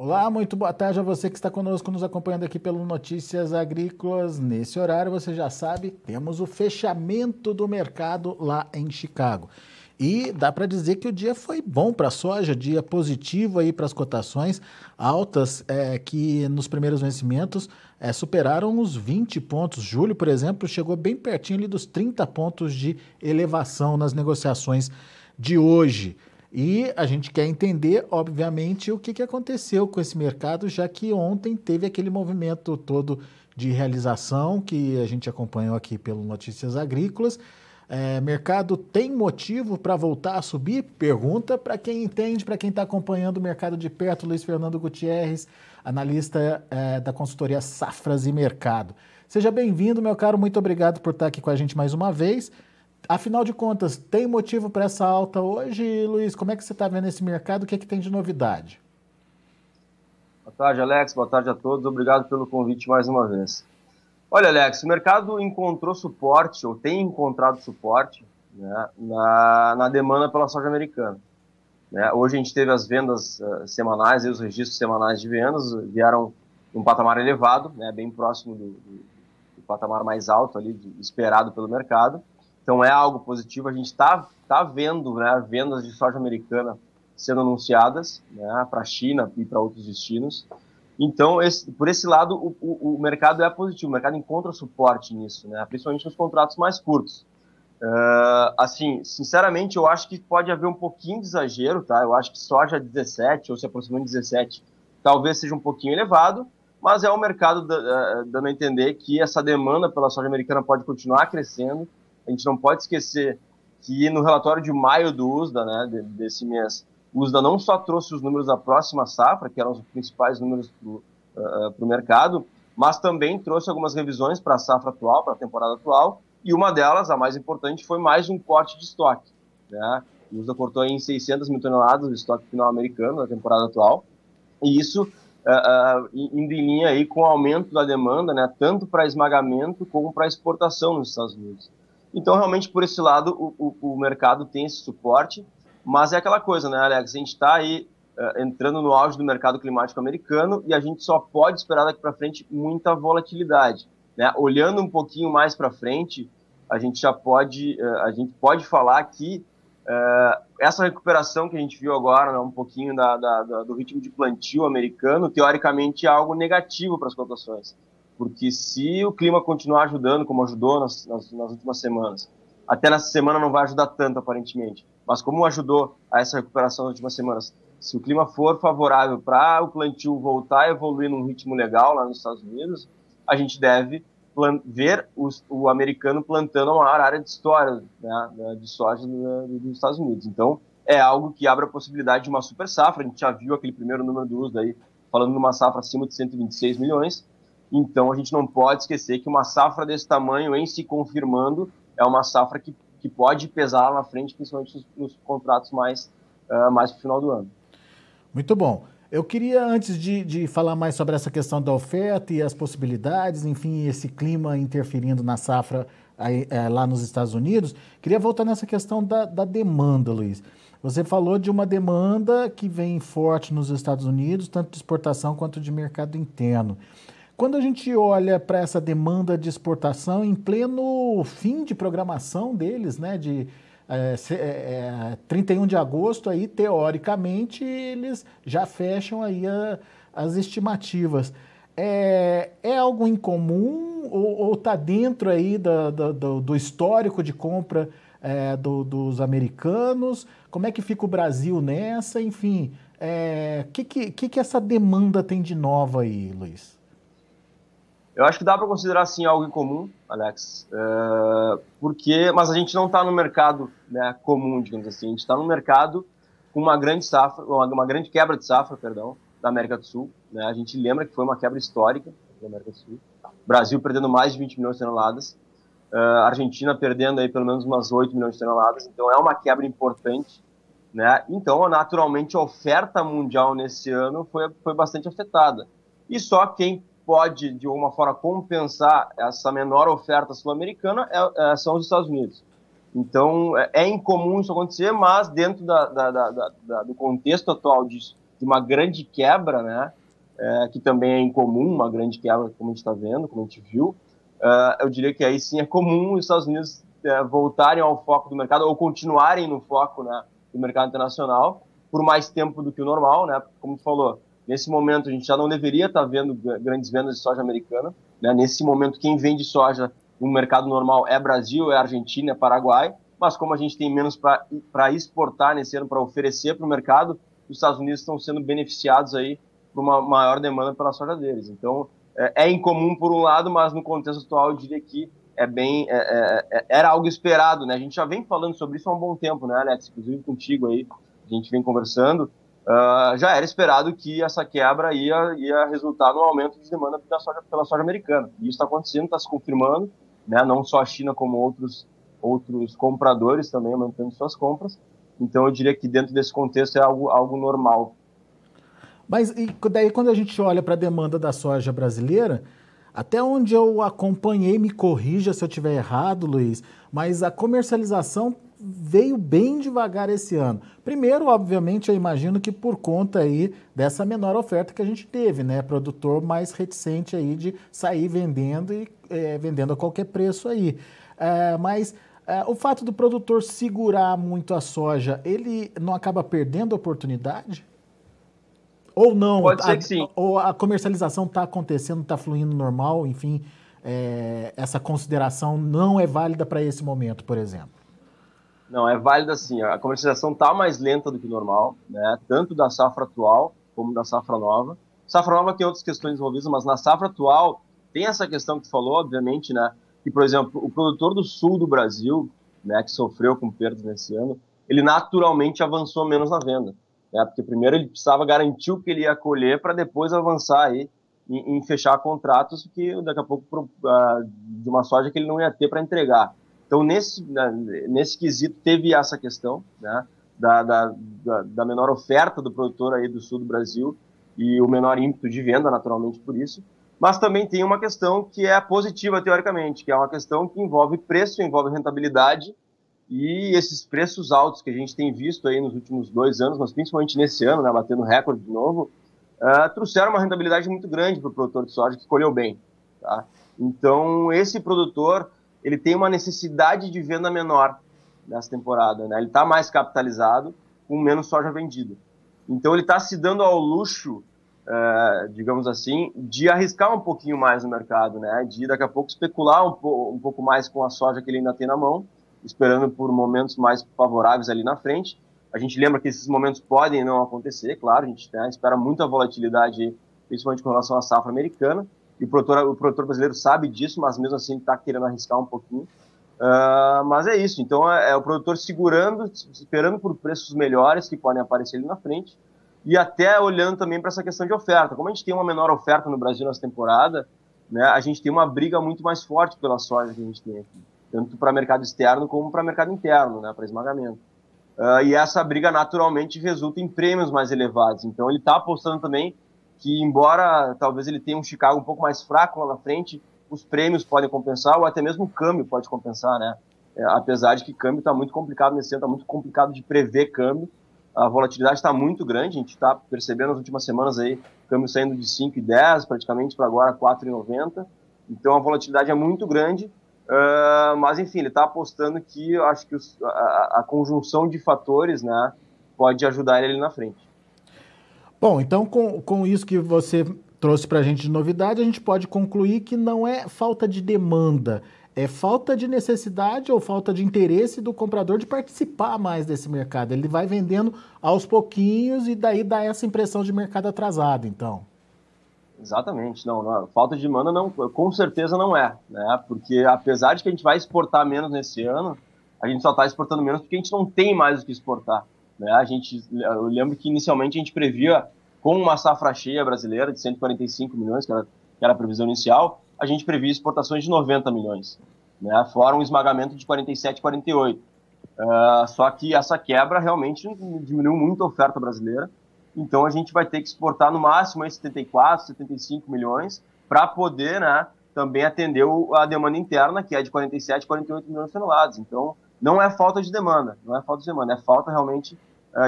Olá, muito boa tarde a você que está conosco, nos acompanhando aqui pelo Notícias Agrícolas. Nesse horário, você já sabe, temos o fechamento do mercado lá em Chicago. E dá para dizer que o dia foi bom para a soja, dia positivo aí para as cotações altas é, que nos primeiros vencimentos é, superaram os 20 pontos. Julho, por exemplo, chegou bem pertinho ali dos 30 pontos de elevação nas negociações de hoje. E a gente quer entender, obviamente, o que, que aconteceu com esse mercado, já que ontem teve aquele movimento todo de realização que a gente acompanhou aqui pelo Notícias Agrícolas. É, mercado tem motivo para voltar a subir? Pergunta para quem entende, para quem está acompanhando o mercado de perto, Luiz Fernando Gutierrez, analista é, da consultoria Safras e Mercado. Seja bem-vindo, meu caro, muito obrigado por estar aqui com a gente mais uma vez. Afinal de contas, tem motivo para essa alta hoje, Luiz? Como é que você está vendo esse mercado? O que, é que tem de novidade? Boa tarde, Alex. Boa tarde a todos. Obrigado pelo convite mais uma vez. Olha, Alex, o mercado encontrou suporte, ou tem encontrado suporte, né, na, na demanda pela soja americana. Né? Hoje a gente teve as vendas uh, semanais, e os registros semanais de vendas vieram um patamar elevado, né, bem próximo do, do, do patamar mais alto ali de, esperado pelo mercado. Então é algo positivo. A gente está tá vendo né, vendas de soja americana sendo anunciadas né, para a China e para outros destinos. Então, esse, por esse lado, o, o, o, mercado é positivo, o mercado encontra suporte nisso, né, principalmente nos contratos mais curtos. Uh, assim, sinceramente, eu acho que pode haver um pouquinho de exagero, tá? Eu acho que soja 17 ou se aproximando de 17 talvez seja um pouquinho elevado, mas é o mercado uh, dando a entender que essa demanda pela soja americana pode continuar crescendo a gente não pode esquecer que no relatório de maio do USDA, né, desse mês, o USDA não só trouxe os números da próxima safra, que eram os principais números para o uh, uh mercado, mas também trouxe algumas revisões para a safra atual, para a temporada atual, e uma delas, a mais importante, foi mais um corte de estoque. Né? O USDA cortou em 600 mil toneladas do estoque final americano na temporada atual, e isso uh, uh, indo em linha aí com o aumento da demanda, né, tanto para esmagamento como para exportação nos Estados Unidos. Então, realmente, por esse lado, o, o, o mercado tem esse suporte, mas é aquela coisa, né, Alex? A gente está aí uh, entrando no auge do mercado climático americano e a gente só pode esperar daqui para frente muita volatilidade. Né? Olhando um pouquinho mais para frente, a gente já pode, uh, a gente pode falar que uh, essa recuperação que a gente viu agora, né, um pouquinho da, da, da, do ritmo de plantio americano, teoricamente é algo negativo para as cotações porque se o clima continuar ajudando, como ajudou nas, nas, nas, últimas semanas, até nessa semana não vai ajudar tanto, aparentemente, mas como ajudou a essa recuperação nas últimas semanas, se o clima for favorável para o plantio voltar a evoluir num ritmo legal lá nos Estados Unidos, a gente deve ver os, o americano plantando a maior área de história né, de soja dos Estados Unidos. Então, é algo que abre a possibilidade de uma super safra. A gente já viu aquele primeiro número do uso falando de uma safra acima de 126 milhões. Então a gente não pode esquecer que uma safra desse tamanho, em se confirmando, é uma safra que, que pode pesar lá na frente, principalmente nos, nos contratos mais, uh, mais para o final do ano. Muito bom. Eu queria, antes de, de falar mais sobre essa questão da oferta e as possibilidades, enfim, esse clima interferindo na safra aí, é, lá nos Estados Unidos, queria voltar nessa questão da, da demanda, Luiz. Você falou de uma demanda que vem forte nos Estados Unidos, tanto de exportação quanto de mercado interno. Quando a gente olha para essa demanda de exportação em pleno fim de programação deles, né, de é, é, 31 de agosto, aí teoricamente eles já fecham aí a, as estimativas. É, é algo incomum ou está dentro aí da, da, do, do, histórico de compra é, do, dos americanos? Como é que fica o Brasil nessa? Enfim, o é, que, que, que essa demanda tem de nova aí, Luiz? Eu acho que dá para considerar sim algo em comum, Alex, uh, porque, mas a gente não está no mercado né, comum, digamos assim. A gente está no mercado com uma grande safra, uma, uma, grande quebra de safra, perdão, da América do Sul. Né? A gente lembra que foi uma quebra histórica da América do Sul. Brasil perdendo mais de 20 milhões de toneladas, uh, Argentina perdendo aí pelo menos umas 8 milhões de toneladas. Então é uma quebra importante. Né? Então, naturalmente, a oferta mundial nesse ano foi, foi bastante afetada. E só quem pode, de alguma forma, compensar essa menor oferta sul-americana é, é, são os Estados Unidos. Então, é, é incomum isso acontecer, mas dentro da, da, da, do contexto atual de, de uma grande quebra, né? É, que também é incomum, uma grande quebra, como a gente está vendo, como a gente viu, uh, eu diria que aí sim é comum os Estados Unidos uh, voltarem ao foco do mercado ou continuarem no foco né, do mercado internacional por mais tempo do que o normal, né? Como tu falou, nesse momento a gente já não deveria estar tá vendo grandes vendas de soja americana, né? Nesse momento quem vende soja no mercado normal é Brasil, é Argentina, é Paraguai, mas como a gente tem menos para exportar nesse ano, para oferecer para o mercado, os Estados Unidos estão sendo beneficiados aí por uma maior demanda pela soja deles. Então, é, é incomum por um lado, mas no contexto atual eu diria que é bem, é, é, é, era algo esperado, né? A gente já vem falando sobre isso há um bom tempo, né, Alex? Inclusive contigo aí, a gente vem conversando. Uh, já era esperado que essa quebra ia, ia resultar no aumento de demanda pela soja, pela soja americana. E isso está acontecendo, está se confirmando, né? Não só a China, como outros outros compradores também aumentando suas compras. Então eu diria que dentro desse contexto é algo, algo normal. Mas e daí quando a gente olha para a demanda da soja brasileira, até onde eu acompanhei, me corrija se eu estiver errado, Luiz, mas a comercialização veio bem devagar esse ano. Primeiro, obviamente, eu imagino que por conta aí dessa menor oferta que a gente teve, né? Produtor mais reticente aí de sair vendendo e é, vendendo a qualquer preço aí. É, mas é, o fato do produtor segurar muito a soja, ele não acaba perdendo a oportunidade? Ou não? Pode ser a, que sim. Ou a comercialização está acontecendo, está fluindo normal, enfim, é, essa consideração não é válida para esse momento, por exemplo? Não, é válida sim. A comercialização está mais lenta do que normal, né? tanto da safra atual como da safra nova. Safra nova tem outras questões envolvidas, mas na safra atual tem essa questão que tu falou, obviamente, né? que, por exemplo, o produtor do sul do Brasil, né, que sofreu com perdas nesse ano, ele naturalmente avançou menos na venda. Né, porque primeiro ele precisava garantir o que ele ia colher para depois avançar aí em, em, fechar contratos que daqui a pouco uh, de uma soja que ele não ia ter para entregar. Então, nesse, nesse quesito, teve essa questão né, da, da, da, da menor oferta do produtor aí do sul do Brasil e o menor ímpeto de venda, naturalmente, por isso. Mas também tem uma questão que é positiva, teoricamente, que é uma questão que envolve preço, envolve rentabilidade, e esses preços altos que a gente tem visto aí nos últimos dois anos, mas principalmente nesse ano, né, batendo recorde de novo, uh, trouxeram uma rentabilidade muito grande para o produtor de soja que escolheu bem. Tá? Então, esse produtor, ele tem uma necessidade de venda menor nessa temporada. Né? Ele está mais capitalizado, com menos soja vendida. Então, ele está se dando ao luxo uh, digamos assim, de arriscar um pouquinho mais no mercado, né? De daqui a pouco especular um, po um pouco mais com a soja que ele ainda tem na mão, esperando por momentos mais favoráveis ali na frente. A gente lembra que esses momentos podem não acontecer, claro, a gente né, espera muita volatilidade, principalmente com relação à safra americana, e o produtor, o produtor brasileiro sabe disso, mas mesmo assim está querendo arriscar um pouquinho. Uh, mas é isso, então é, é, o produtor segurando, esperando por preços melhores que podem aparecer ali na frente, e até olhando também para essa questão de oferta. Como a gente tem uma menor oferta no Brasil nessa temporada, né, a gente tem uma briga muito mais forte pela soja que a gente tem aqui, tanto para mercado externo como para mercado interno, né, para esmagamento. Uh, e essa briga naturalmente resulta em prêmios mais elevados. Então ele está apostando também que, embora talvez ele tenha um Chicago um pouco mais fraco lá na frente, os prêmios podem compensar, ou até mesmo o câmbio pode compensar, né? É, apesar de que câmbio está muito complicado nesse ano, está muito complicado de prever câmbio, a volatilidade está muito grande, a gente está percebendo nas últimas semanas aí, câmbio saindo de 5,10 praticamente para agora 4,90, então a volatilidade é muito grande, uh, mas enfim, ele está apostando que acho que os, a, a, conjunção de fatores né, pode ajudar ele na frente. Bom, então com, com isso que você trouxe para a gente de novidade, a gente pode concluir que não é falta de demanda, é falta de necessidade ou falta de interesse do comprador de participar mais desse mercado. Ele vai vendendo aos pouquinhos e daí dá essa impressão de mercado atrasado, então. Exatamente, não, não, falta de demanda não, com certeza não é, né? Porque apesar de que a gente vai exportar menos nesse ano, a gente só está exportando menos porque a gente não tem mais o que exportar, né? A gente, eu lembro que inicialmente a gente previa com uma safra cheia brasileira de 145 milhões, que era, que era a previsão inicial, a gente previa exportações de 90 milhões, né? fora um esmagamento de 47, 48. Uh, só que essa quebra realmente diminuiu muito a oferta brasileira, então a gente vai ter que exportar no máximo aí 74, 75 milhões para poder né, também atender a demanda interna, que é de 47, 48 milhões de toneladas. Então não é falta de demanda, não é falta de demanda, é falta realmente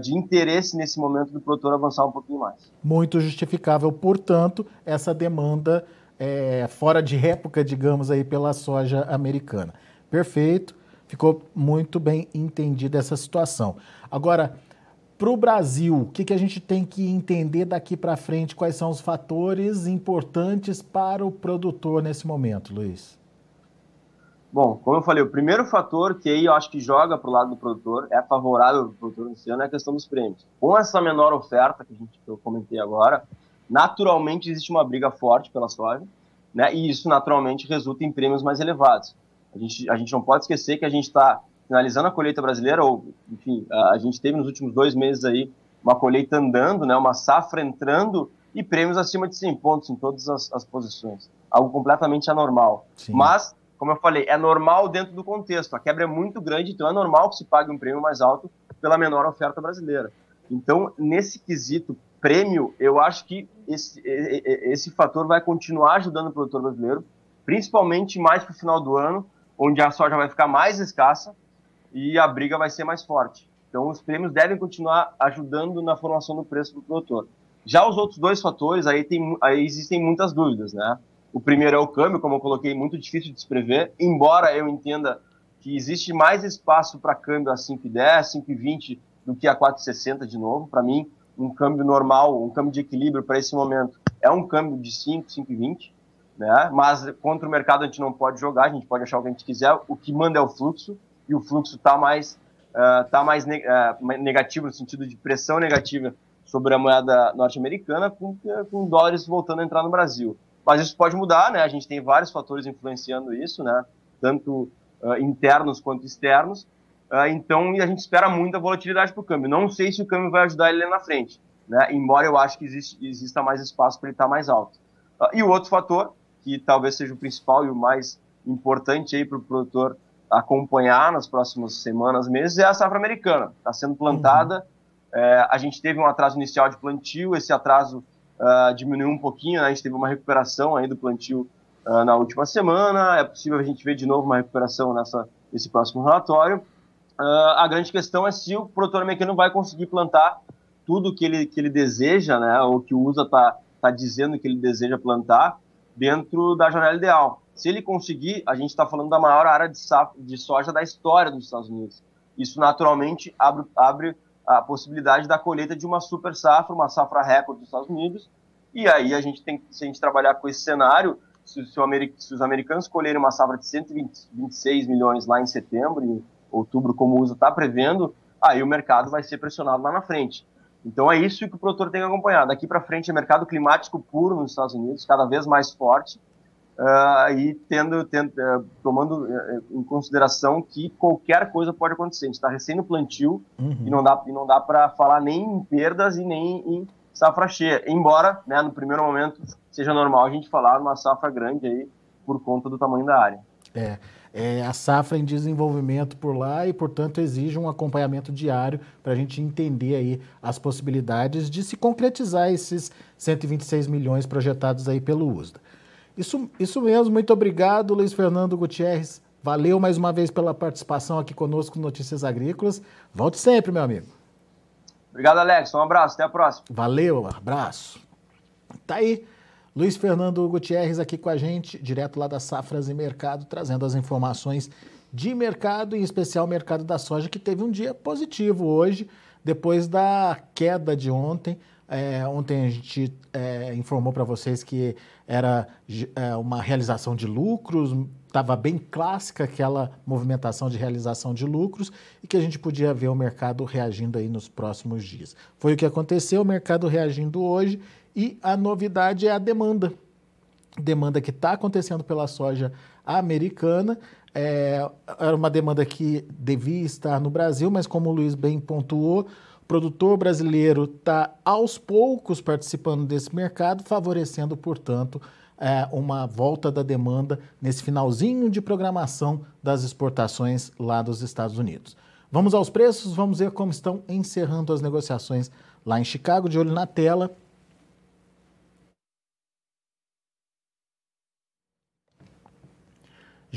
de interesse nesse momento do produtor avançar um pouquinho mais. Muito justificável, portanto, essa demanda é, fora de época, digamos aí, pela soja americana. Perfeito, ficou muito bem entendida essa situação. Agora, para o Brasil, o que, que a gente tem que entender daqui para frente? Quais são os fatores importantes para o produtor nesse momento, Luiz? Bom, como eu falei, o primeiro fator que aí eu acho que joga para o lado do produtor, é favorável para o produtor nesse ano, é a questão dos prêmios. Com essa menor oferta que, a gente, que eu comentei agora, naturalmente existe uma briga forte pela soja, né? E isso naturalmente resulta em prêmios mais elevados. A gente, a gente não pode esquecer que a gente está finalizando a colheita brasileira, ou, enfim, a, gente teve nos últimos dois meses aí uma colheita andando, né, uma safra entrando e prêmios acima de 100 pontos em todas as, as posições. Algo completamente anormal. Sim. Mas, como eu falei, é normal dentro do contexto. A quebra é muito grande, então é normal que se pague um prêmio mais alto pela menor oferta brasileira. Então, nesse quesito prêmio, eu acho que esse, esse fator vai continuar ajudando o produtor brasileiro, principalmente mais para o final do ano, onde a soja vai ficar mais escassa, e a briga vai ser mais forte. Então, os prêmios devem continuar ajudando na formação do preço do produtor. Já os outros dois fatores, aí, tem, aí existem muitas dúvidas, né? O primeiro é o câmbio, como eu coloquei, muito difícil de se prever, embora eu entenda que existe mais espaço para câmbio a 5,10, 5,20 do que a 4,60 de novo. Para mim, um câmbio normal, um câmbio de equilíbrio para esse momento é um câmbio de 5, 5,20, né? Mas contra o mercado a gente não pode jogar, a gente pode achar o que a gente quiser, o que manda é o fluxo e o fluxo está mais, uh, tá mais uh, negativo, no sentido de pressão negativa sobre a moeda norte-americana, com, com dólares voltando a entrar no Brasil. Mas isso pode mudar, né? A gente tem vários fatores influenciando isso, né? Tanto uh, internos quanto externos. Uh, então, a gente espera muita volatilidade para o câmbio. Não sei se o câmbio vai ajudar ele na frente, né? Embora eu acho que existe, exista mais espaço para ele estar tá mais alto. Uh, e o outro fator, que talvez seja o principal e o mais importante aí para o produtor acompanhar nas próximas semanas, meses, é a safra americana. Está sendo plantada. Uhum. É, a gente teve um atraso inicial de plantio, esse atraso uh, diminuiu um pouquinho, né? a gente teve uma recuperação aí do plantio uh, na última semana. É possível a gente ver de novo uma recuperação nessa, nesse próximo relatório. Uh, a grande questão é se o produtor americano vai conseguir plantar tudo que ele, que ele deseja, né? ou que o USA está tá dizendo que ele deseja plantar dentro da janela ideal. Se ele conseguir, a gente está falando da maior área de, de, soja da história dos Estados Unidos. Isso naturalmente abre, abre a possibilidade da colheita de uma super safra, uma safra recorde dos Estados Unidos. E aí a gente tem, se a gente trabalhar com esse cenário, se, se, se os americanos colherem uma safra de 126 milhões lá em setembro, em outubro, como o USA está prevendo, aí o mercado vai ser pressionado lá na frente. Então é isso que o produtor tem que acompanhar. Daqui para frente é mercado climático puro nos Estados Unidos, cada vez mais forte uh, e tendo, tendo uh, tomando uh, em consideração que qualquer coisa pode acontecer. A gente está recém no plantio uhum. e não dá, e não dá para falar nem em perdas e nem em safra cheia. Embora, né, no primeiro momento, seja normal a gente falar uma safra grande aí por conta do tamanho da área. É, é a safra em desenvolvimento por lá e, portanto, exige um acompanhamento diário para a gente entender aí as possibilidades de se concretizar esses 126 milhões projetados aí pelo USDA. Isso, isso mesmo, muito obrigado, Luiz Fernando Gutierrez. Valeu mais uma vez pela participação aqui conosco no Notícias Agrícolas. Volte sempre, meu amigo. Obrigado, Alex. Um abraço, até a próxima. Valeu, abraço. Tá aí, Luiz Fernando Gutierrez aqui com a gente, direto lá das Safras e Mercado, trazendo as informações de mercado, em especial o mercado da soja, que teve um dia positivo hoje, depois da queda de ontem. É, ontem a gente é, informou para vocês que era é, uma realização de lucros, estava bem clássica aquela movimentação de realização de lucros e que a gente podia ver o mercado reagindo aí nos próximos dias. Foi o que aconteceu, o mercado reagindo hoje e a novidade é a demanda. Demanda que está acontecendo pela soja americana. É, era uma demanda que devia estar no Brasil, mas como o Luiz bem pontuou, produtor brasileiro está aos poucos participando desse mercado, favorecendo, portanto, é, uma volta da demanda nesse finalzinho de programação das exportações lá dos Estados Unidos. Vamos aos preços, vamos ver como estão encerrando as negociações lá em Chicago, de olho na tela.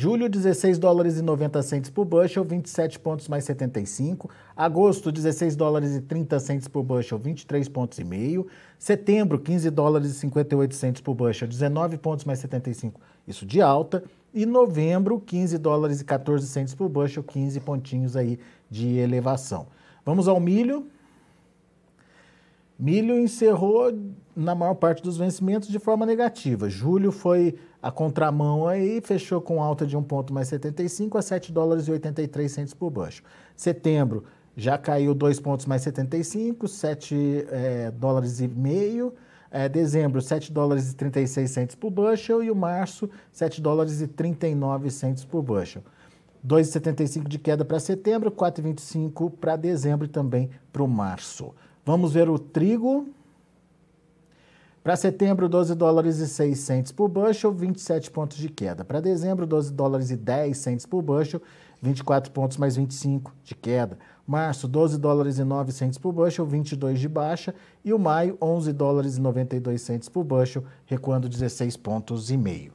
Julho, 16 dólares e 90 centes por bushel, 27 pontos mais 75. Agosto, 16 dólares e 30 centes por bushel, 23 pontos e meio. Setembro, 15 dólares e 58 centes por bushel, 19 pontos mais 75, isso de alta. E novembro, 15 dólares e 14 centes por bushel, 15 pontinhos aí de elevação. Vamos ao milho. Milho encerrou na maior parte dos vencimentos de forma negativa. Julho foi a contramão aí, fechou com alta de 1 ponto mais 75 a 7 dólares e 83 centos por bushel. Setembro já caiu 2 pontos mais 75, 7 é, dólares e meio. É, dezembro, 7 dólares e 36 centos por bushel. E o março, 7 dólares e 39 centos por bushel. 2,75 de queda para setembro, 4,25 para dezembro e também para o março. Vamos ver o trigo. Para setembro, 12 dólares e 6 centes por bushel, 27 pontos de queda. Para dezembro, 12 dólares e 10 centes por bushel, 24 pontos mais 25 de queda. Março, 12 dólares e 9 centes por bushel, 22 de baixa. E o maio, 11 dólares e 92 centes por bushel, recuando 16 pontos e meio.